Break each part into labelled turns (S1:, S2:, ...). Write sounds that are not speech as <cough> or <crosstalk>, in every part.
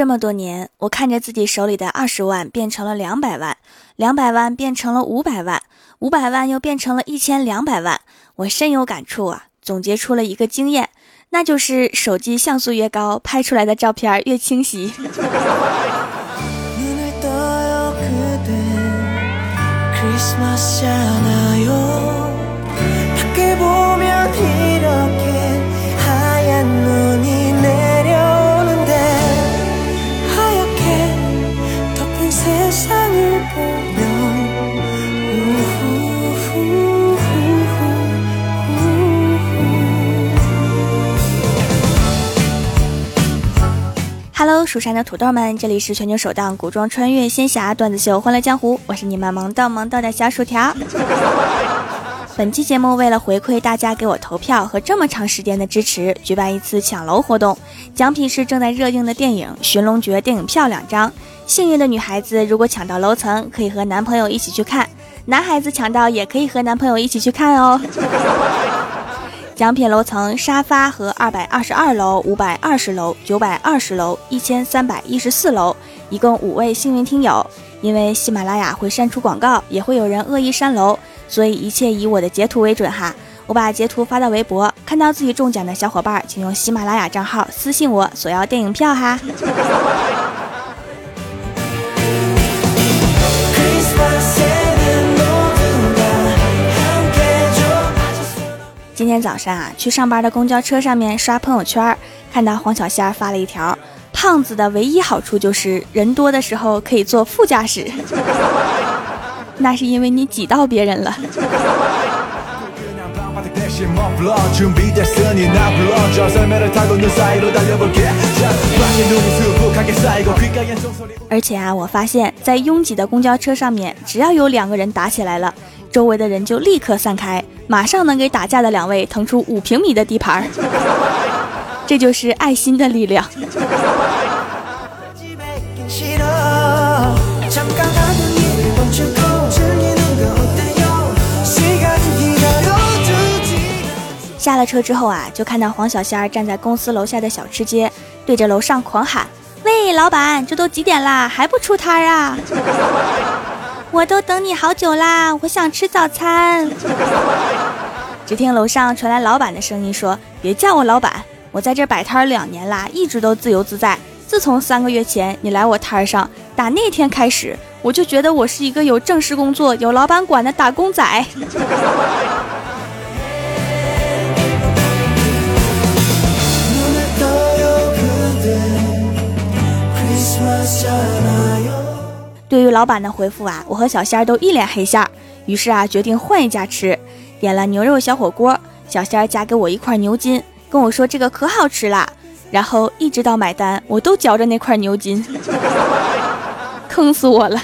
S1: 这么多年，我看着自己手里的二十万变成了两百万，两百万变成了五百万，五百万又变成了一千两百万，我深有感触啊！总结出了一个经验，那就是手机像素越高，拍出来的照片越清晰。<laughs> <laughs> 蜀山的土豆们，这里是全球首档古装穿越仙侠段子秀《欢乐江湖》，我是你们萌到萌到的小薯条。<laughs> 本期节目为了回馈大家给我投票和这么长时间的支持，举办一次抢楼活动，奖品是正在热映的电影《寻龙诀》电影票两张。幸运的女孩子如果抢到楼层，可以和男朋友一起去看；男孩子抢到也可以和男朋友一起去看哦。奖品楼层沙发和二百二十二楼、五百二十楼、九百二十楼、一千三百一十四楼，一共五位幸运听友。因为喜马拉雅会删除广告，也会有人恶意删楼，所以一切以我的截图为准哈。我把截图发到微博，看到自己中奖的小伙伴，请用喜马拉雅账号私信我索要电影票哈。天早上啊，去上班的公交车上面刷朋友圈，看到黄小仙发了一条：胖子的唯一好处就是人多的时候可以坐副驾驶。<laughs> 那是因为你挤到别人了。<laughs> 而且啊，我发现，在拥挤的公交车上面，只要有两个人打起来了。周围的人就立刻散开，马上能给打架的两位腾出五平米的地盘儿，这就是爱心的力量。下了车之后啊，就看到黄小仙儿站在公司楼下的小吃街，对着楼上狂喊：“喂，老板，这都几点啦，还不出摊啊？”我都等你好久啦，我想吃早餐。<laughs> 只听楼上传来老板的声音说：“别叫我老板，我在这摆摊两年啦，一直都自由自在。自从三个月前你来我摊上，打那天开始，我就觉得我是一个有正式工作、有老板管的打工仔。<laughs> ” <laughs> 对于老板的回复啊，我和小仙儿都一脸黑线儿，于是啊，决定换一家吃，点了牛肉小火锅，小仙儿夹给我一块牛筋，跟我说这个可好吃啦，然后一直到买单，我都嚼着那块牛筋，<laughs> 坑死我了。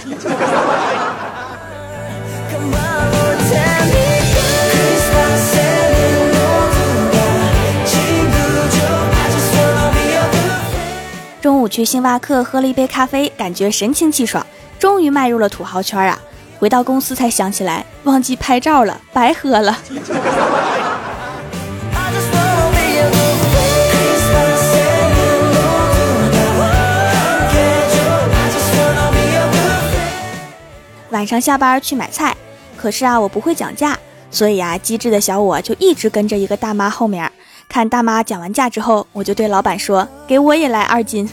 S1: 中午去星巴克喝了一杯咖啡，感觉神清气爽。终于迈入了土豪圈啊！回到公司才想起来忘记拍照了，白喝了。晚上下班去买菜，可是啊，我不会讲价，所以啊，机智的小我就一直跟着一个大妈后面，看大妈讲完价之后，我就对老板说：“给我也来二斤。”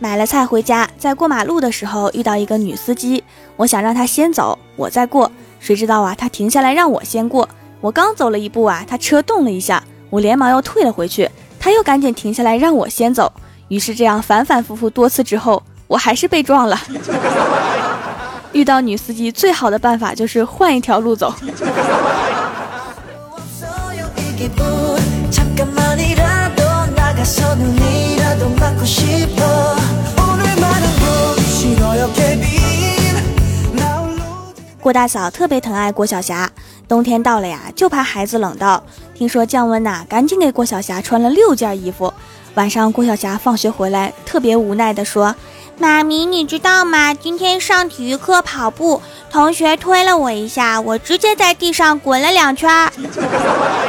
S1: 买了菜回家，在过马路的时候遇到一个女司机，我想让她先走，我再过。谁知道啊，她停下来让我先过。我刚走了一步啊，她车动了一下，我连忙又退了回去，她又赶紧停下来让我先走。于是这样反反复复多次之后，我还是被撞了。<laughs> 遇到女司机最好的办法就是换一条路走。郭大嫂特别疼爱郭晓霞，冬天到了呀，就怕孩子冷到。听说降温呐，赶紧给郭晓霞穿了六件衣服。晚上郭晓霞放学回来，特别无奈地说：“妈咪，你知道吗？今天上体育课跑步，同学推了我一下，我直接在地上滚了两圈。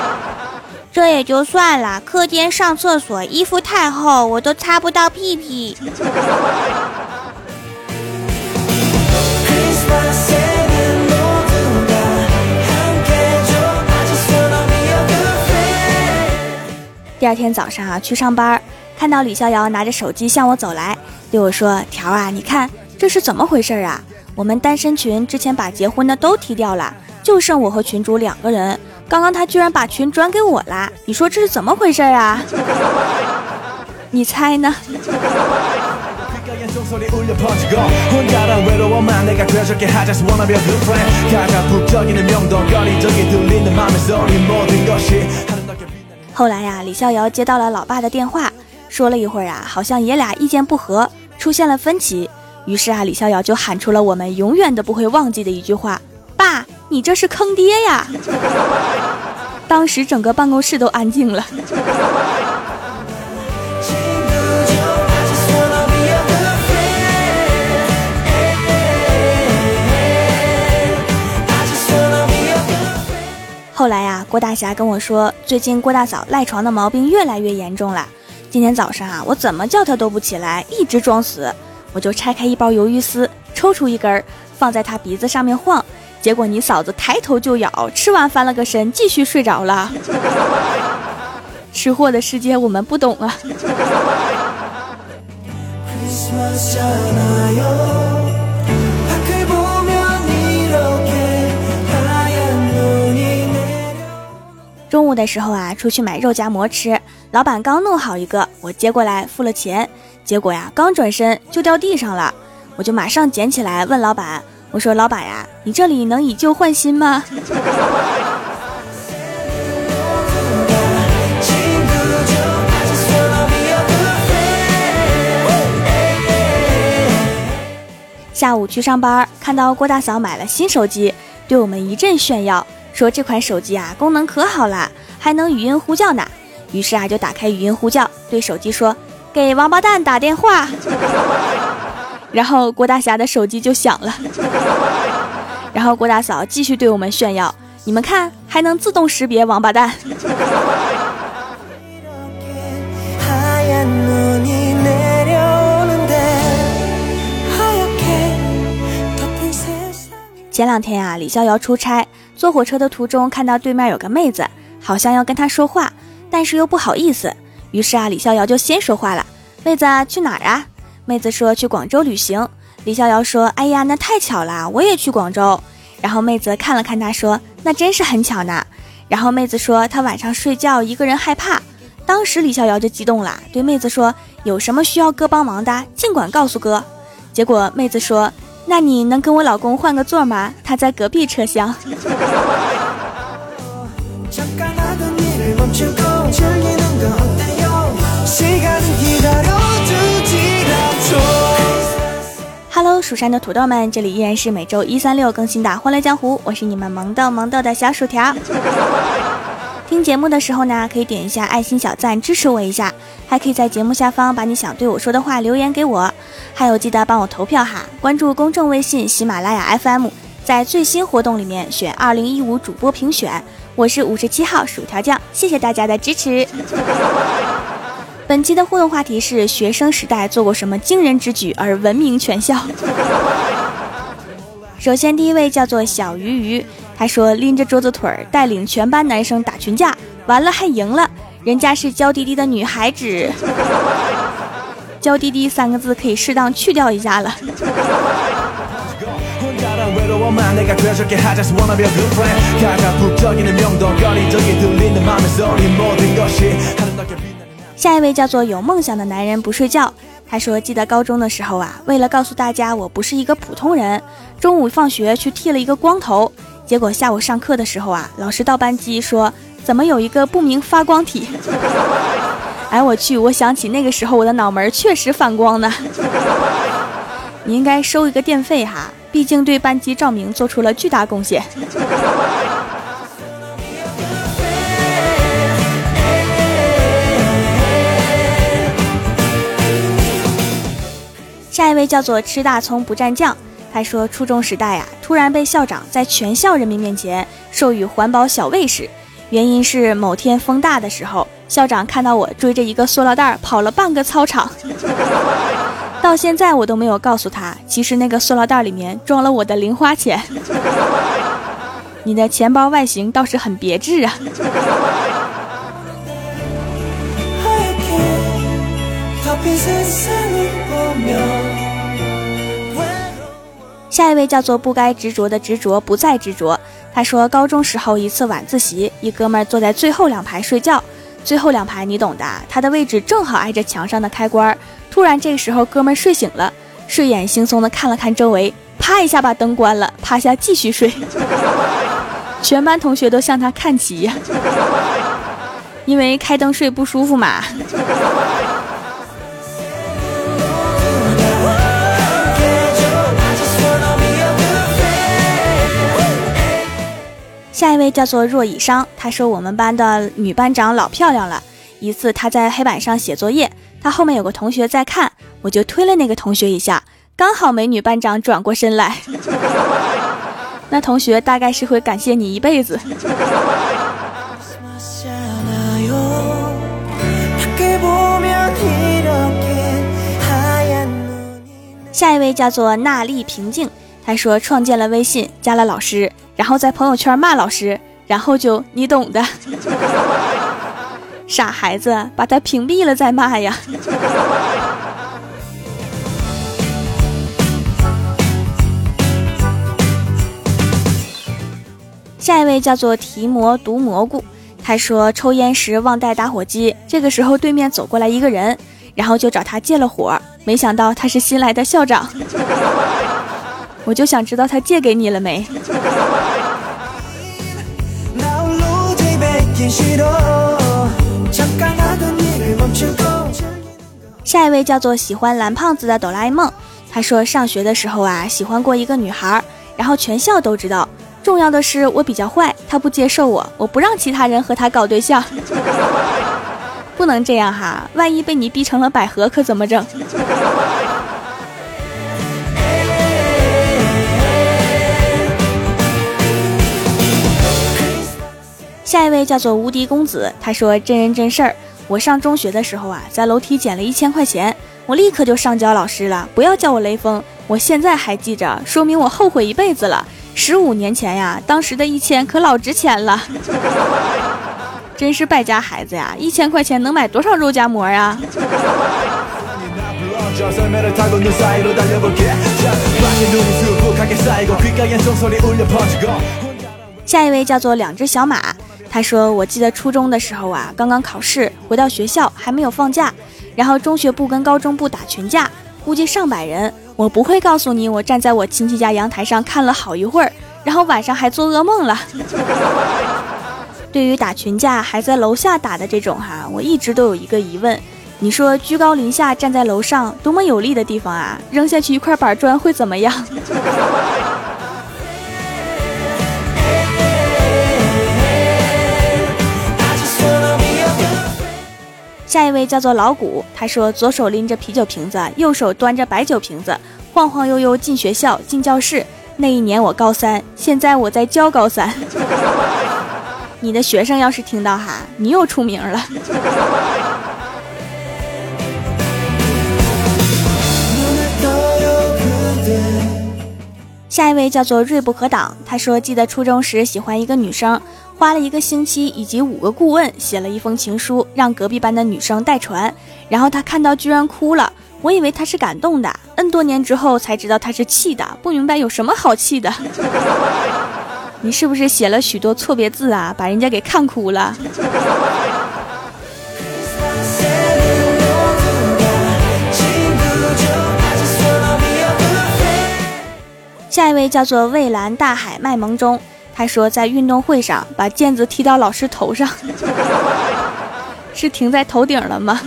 S1: <laughs> 这也就算了，课间上厕所衣服太厚，我都擦不到屁屁。第二天早上啊，去上班，看到李逍遥拿着手机向我走来，对我说：“条啊，你看这是怎么回事啊？我们单身群之前把结婚的都踢掉了，就剩我和群主两个人。刚刚他居然把群转给我啦！你说这是怎么回事啊？你猜呢？” <laughs> 后来呀，李逍遥接到了老爸的电话，说了一会儿啊，好像爷俩意见不合，出现了分歧。于是啊，李逍遥就喊出了我们永远都不会忘记的一句话：“爸，你这是坑爹呀！” <laughs> 当时整个办公室都安静了。后来呀，郭大侠跟我说，最近郭大嫂赖床的毛病越来越严重了。今天早上啊，我怎么叫她都不起来，一直装死。我就拆开一包鱿鱼丝，抽出一根，放在她鼻子上面晃。结果你嫂子抬头就咬，吃完翻了个身，继续睡着了。<laughs> 吃货的世界我们不懂啊。<laughs> 的时候啊，出去买肉夹馍吃，老板刚弄好一个，我接过来付了钱，结果呀，刚转身就掉地上了，我就马上捡起来问老板，我说老板呀，你这里能以旧换新吗？<laughs> 下午去上班，看到郭大嫂买了新手机，对我们一阵炫耀。说这款手机啊，功能可好了，还能语音呼叫呢。于是啊，就打开语音呼叫，对手机说：“给王八蛋打电话。<laughs> ”然后郭大侠的手机就响了。<laughs> 然后郭大嫂继续对我们炫耀：“你们看，还能自动识别王八蛋。<laughs> ”前两天啊，李逍遥出差，坐火车的途中看到对面有个妹子，好像要跟他说话，但是又不好意思。于是啊，李逍遥就先说话了：“妹子去哪儿啊？”妹子说：“去广州旅行。”李逍遥说：“哎呀，那太巧了，我也去广州。”然后妹子看了看他，说：“那真是很巧呢。”然后妹子说：“她晚上睡觉一个人害怕。”当时李逍遥就激动了，对妹子说：“有什么需要哥帮忙的，尽管告诉哥。”结果妹子说。那你能跟我老公换个座吗？他在隔壁车厢。<laughs> Hello，蜀山的土豆们，这里依然是每周一、三、六更新的《欢乐江湖》，我是你们萌豆萌豆的小薯条。<laughs> 听节目的时候呢，可以点一下爱心小赞支持我一下，还可以在节目下方把你想对我说的话留言给我，还有记得帮我投票哈，关注公众微信喜马拉雅 FM，在最新活动里面选二零一五主播评选，我是五十七号薯条酱，谢谢大家的支持。<laughs> 本期的互动话题是学生时代做过什么惊人之举而闻名全校？<laughs> 首先第一位叫做小鱼鱼。他说：“拎着桌子腿儿带领全班男生打群架，完了还赢了，人家是娇滴滴的女孩子。娇滴滴三个字可以适当去掉一下了。”下一位叫做有梦想的男人不睡觉。他说：“记得高中的时候啊，为了告诉大家我不是一个普通人，中午放学去剃了一个光头。”结果下午上课的时候啊，老师到班级说：“怎么有一个不明发光体？”哎，我去！我想起那个时候我的脑门确实反光呢。你应该收一个电费哈，毕竟对班级照明做出了巨大贡献。下一位叫做吃大葱不蘸酱，他说初中时代呀，突然被校长在全校人民面前授予环保小卫士，原因是某天风大的时候，校长看到我追着一个塑料袋跑了半个操场，到现在我都没有告诉他，其实那个塑料袋里面装了我的零花钱。<laughs> 你的钱包外形倒是很别致啊。下一位叫做不该执着的执着不再执着。他说，高中时候一次晚自习，一哥们坐在最后两排睡觉，最后两排你懂的，他的位置正好挨着墙上的开关。突然这个时候，哥们睡醒了，睡眼惺忪的看了看周围，啪一下把灯关了，趴下继续睡。<laughs> 全班同学都向他看齐呀，<laughs> 因为开灯睡不舒服嘛。<laughs> 下一位叫做若以商，他说我们班的女班长老漂亮了。一次他在黑板上写作业，他后面有个同学在看，我就推了那个同学一下，刚好美女班长转过身来，<laughs> 那同学大概是会感谢你一辈子。下一位叫做娜丽平静。他说创建了微信，加了老师，然后在朋友圈骂老师，然后就你懂的。傻孩子，把他屏蔽了再骂呀。<laughs> 下一位叫做提魔毒蘑菇，他说抽烟时忘带打火机，这个时候对面走过来一个人，然后就找他借了火，没想到他是新来的校长。<laughs> 我就想知道他借给你了没？<laughs> 下一位叫做喜欢蓝胖子的哆啦 A 梦，他说上学的时候啊，喜欢过一个女孩，然后全校都知道。重要的是我比较坏，他不接受我，我不让其他人和他搞对象。<laughs> 不能这样哈，万一被你逼成了百合，可怎么整？下一位叫做无敌公子，他说真人真事儿。我上中学的时候啊，在楼梯捡了一千块钱，我立刻就上交老师了，不要叫我雷锋。我现在还记着，说明我后悔一辈子了。十五年前呀，当时的一千可老值钱了，<laughs> 真是败家孩子呀！一千块钱能买多少肉夹馍呀？下一位叫做两只小马。他说：“我记得初中的时候啊，刚刚考试回到学校还没有放假，然后中学部跟高中部打群架，估计上百人。我不会告诉你，我站在我亲戚家阳台上看了好一会儿，然后晚上还做噩梦了。<laughs> 对于打群架还在楼下打的这种哈，我一直都有一个疑问：你说居高临下站在楼上，多么有利的地方啊，扔下去一块板砖会怎么样？” <laughs> 下一位叫做老谷，他说左手拎着啤酒瓶子，右手端着白酒瓶子，晃晃悠悠进学校进教室。那一年我高三，现在我在教高三。<laughs> 你的学生要是听到哈，你又出名了。下一位叫做锐不可挡，他说记得初中时喜欢一个女生。花了一个星期以及五个顾问写了一封情书，让隔壁班的女生代传。然后他看到居然哭了，我以为他是感动的。N 多年之后才知道他是气的，不明白有什么好气的。<laughs> 你是不是写了许多错别字啊？把人家给看哭了。下一位叫做蔚蓝大海卖萌中。还说在运动会上把毽子踢到老师头上，<laughs> 是停在头顶了吗？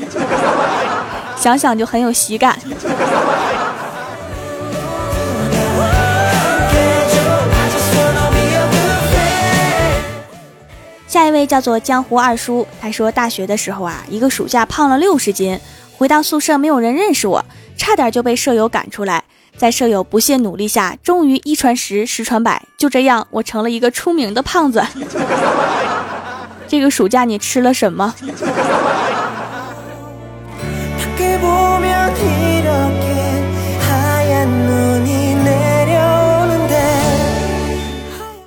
S1: <laughs> 想想就很有喜感。下一位叫做江湖二叔，他说大学的时候啊，一个暑假胖了六十斤，回到宿舍没有人认识我，
S2: 差点就被舍友赶出来。在舍友不懈努力下，终于一传十，十传百，就这样，我成了一个出名的胖子。<laughs> 这个暑假你吃了什么？<laughs>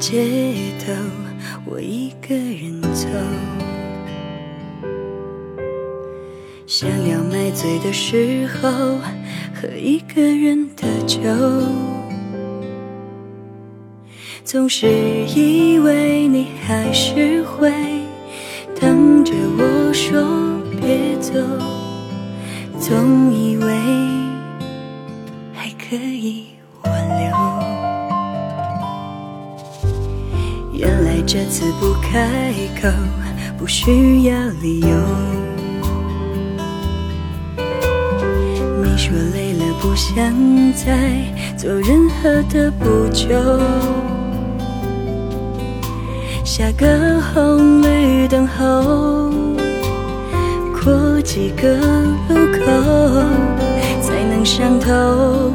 S2: 街头，我一个人走，想要买醉的时候喝一个人的酒，总是以为你还是会等着我说别走，总以为开口，不需要理由。你说累了，不想再做任何的补救。下个红绿灯后，过几个路口，才能上头。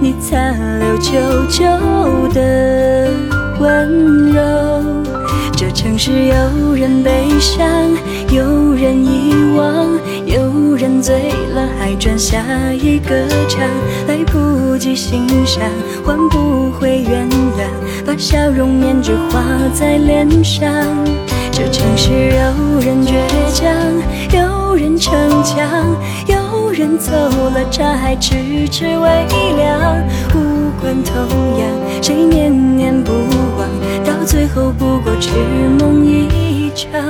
S2: 你残留久久的。温柔，城市有人悲伤，有人遗忘，有人醉了还转下一个场，来不及欣赏，换不回原谅，把笑容面具画在脸上。这城市有人倔强，有人逞强，人走了茶还迟迟未凉。无关痛痒，谁念念不忘，到最后不过痴梦一场，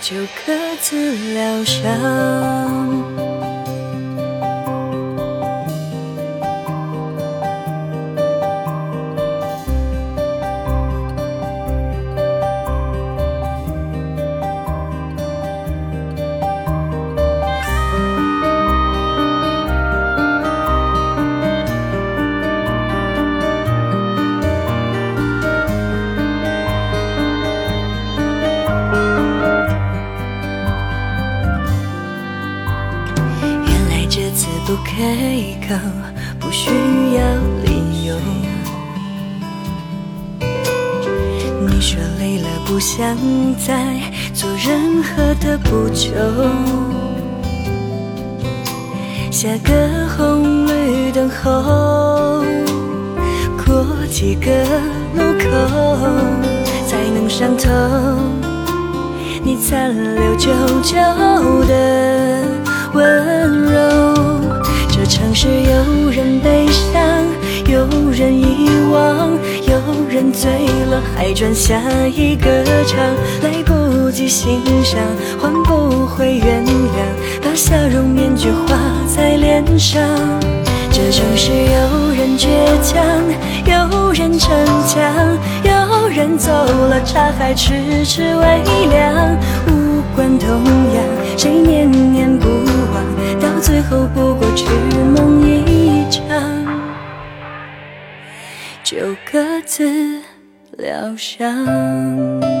S2: 就各自疗伤。想再做任何的补救。下个红绿灯后，过几个路口才能上头。你残留久久的温柔。这城市有人悲伤，有人遗忘，人醉了还转下一个场，来不及欣赏，换不回原谅，把笑容面具画在脸上。这城市有人倔强，有人逞强，有人走了茶还迟迟微凉，无关痛痒，谁念念不忘。到最后不过痴梦一就各自疗伤。